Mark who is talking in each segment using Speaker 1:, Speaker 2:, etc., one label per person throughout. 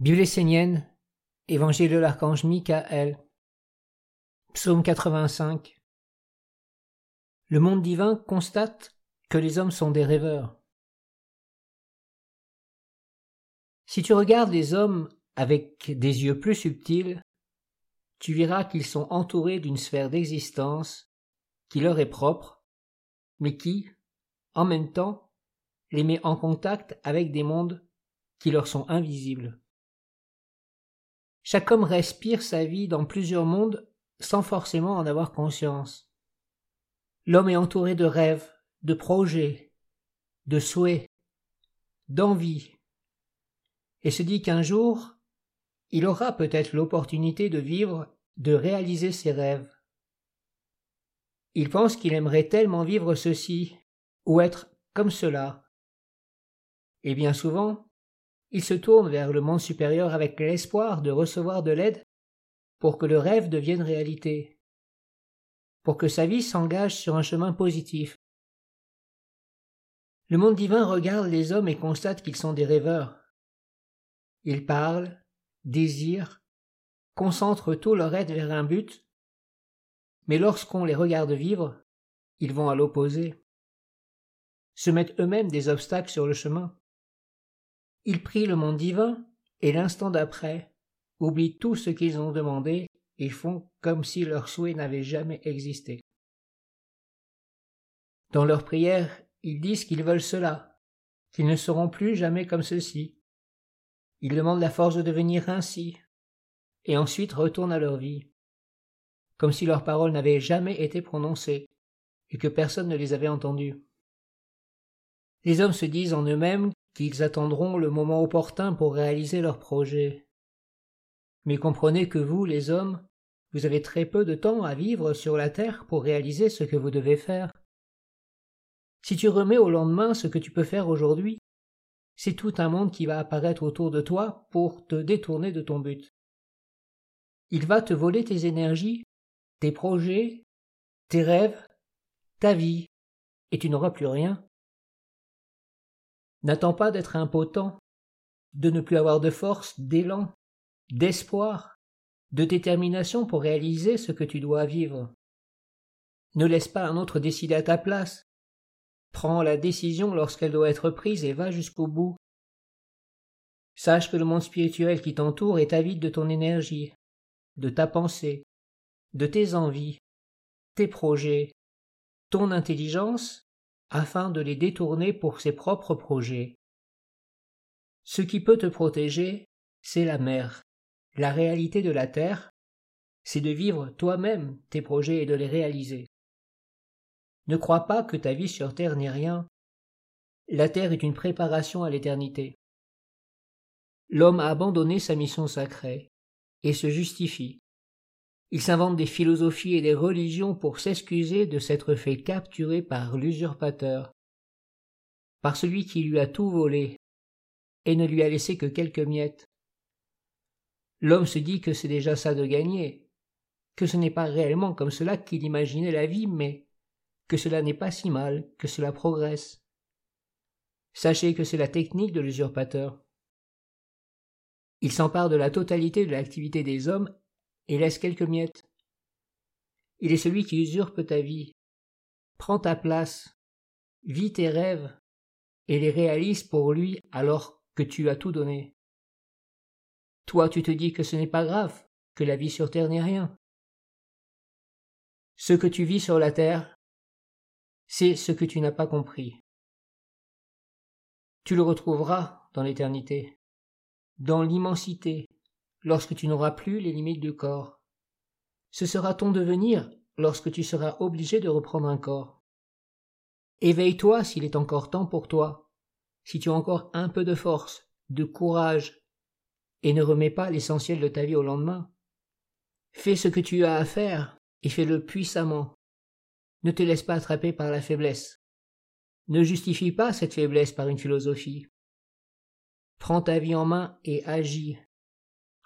Speaker 1: Bible essénienne, Évangile de l'archange Michael, Psaume 85. Le monde divin constate que les hommes sont des rêveurs. Si tu regardes les hommes avec des yeux plus subtils, tu verras qu'ils sont entourés d'une sphère d'existence qui leur est propre, mais qui, en même temps, les met en contact avec des mondes qui leur sont invisibles. Chaque homme respire sa vie dans plusieurs mondes sans forcément en avoir conscience. L'homme est entouré de rêves, de projets, de souhaits, d'envies, et se dit qu'un jour, il aura peut-être l'opportunité de vivre, de réaliser ses rêves. Il pense qu'il aimerait tellement vivre ceci, ou être comme cela. Et bien souvent, il se tourne vers le monde supérieur avec l'espoir de recevoir de l'aide pour que le rêve devienne réalité, pour que sa vie s'engage sur un chemin positif. Le monde divin regarde les hommes et constate qu'ils sont des rêveurs. Ils parlent, désirent, concentrent tout leur aide vers un but, mais lorsqu'on les regarde vivre, ils vont à l'opposé, se mettent eux-mêmes des obstacles sur le chemin. Ils prient le monde divin, et l'instant d'après, oublient tout ce qu'ils ont demandé et font comme si leur souhait n'avait jamais existé. Dans leurs prières, ils disent qu'ils veulent cela, qu'ils ne seront plus jamais comme ceci. Ils demandent la force de devenir ainsi, et ensuite retournent à leur vie, comme si leurs paroles n'avaient jamais été prononcées, et que personne ne les avait entendues. Les hommes se disent en eux-mêmes qu'ils attendront le moment opportun pour réaliser leurs projets. Mais comprenez que vous, les hommes, vous avez très peu de temps à vivre sur la terre pour réaliser ce que vous devez faire. Si tu remets au lendemain ce que tu peux faire aujourd'hui, c'est tout un monde qui va apparaître autour de toi pour te détourner de ton but. Il va te voler tes énergies, tes projets, tes rêves, ta vie, et tu n'auras plus rien. N'attends pas d'être impotent, de ne plus avoir de force, d'élan, d'espoir, de détermination pour réaliser ce que tu dois vivre. Ne laisse pas un autre décider à ta place. Prends la décision lorsqu'elle doit être prise et va jusqu'au bout. Sache que le monde spirituel qui t'entoure est avide de ton énergie, de ta pensée, de tes envies, tes projets, ton intelligence afin de les détourner pour ses propres projets. Ce qui peut te protéger, c'est la mer. La réalité de la Terre, c'est de vivre toi-même tes projets et de les réaliser. Ne crois pas que ta vie sur Terre n'est rien. La Terre est une préparation à l'éternité. L'homme a abandonné sa mission sacrée et se justifie. Il s'invente des philosophies et des religions pour s'excuser de s'être fait capturer par l'usurpateur, par celui qui lui a tout volé, et ne lui a laissé que quelques miettes. L'homme se dit que c'est déjà ça de gagner, que ce n'est pas réellement comme cela qu'il imaginait la vie, mais que cela n'est pas si mal, que cela progresse. Sachez que c'est la technique de l'usurpateur. Il s'empare de la totalité de l'activité des hommes et laisse quelques miettes. Il est celui qui usurpe ta vie. Prends ta place, vis tes rêves, et les réalise pour lui alors que tu as tout donné. Toi tu te dis que ce n'est pas grave, que la vie sur terre n'est rien. Ce que tu vis sur la terre, c'est ce que tu n'as pas compris. Tu le retrouveras dans l'éternité, dans l'immensité, lorsque tu n'auras plus les limites du corps. Ce sera ton devenir lorsque tu seras obligé de reprendre un corps. Éveille-toi s'il est encore temps pour toi, si tu as encore un peu de force, de courage, et ne remets pas l'essentiel de ta vie au lendemain. Fais ce que tu as à faire, et fais-le puissamment. Ne te laisse pas attraper par la faiblesse. Ne justifie pas cette faiblesse par une philosophie. Prends ta vie en main et agis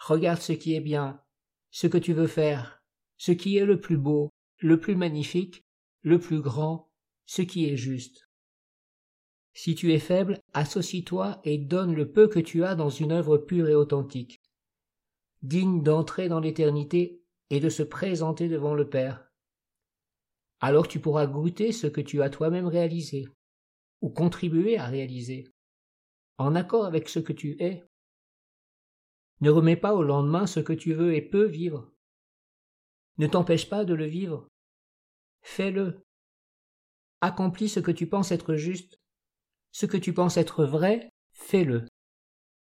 Speaker 1: Regarde ce qui est bien, ce que tu veux faire, ce qui est le plus beau, le plus magnifique, le plus grand, ce qui est juste. Si tu es faible, associe-toi et donne le peu que tu as dans une œuvre pure et authentique, digne d'entrer dans l'éternité et de se présenter devant le Père. Alors tu pourras goûter ce que tu as toi-même réalisé, ou contribué à réaliser, en accord avec ce que tu es. Ne remets pas au lendemain ce que tu veux et peux vivre. Ne t'empêche pas de le vivre. Fais-le. Accomplis ce que tu penses être juste. Ce que tu penses être vrai, fais-le.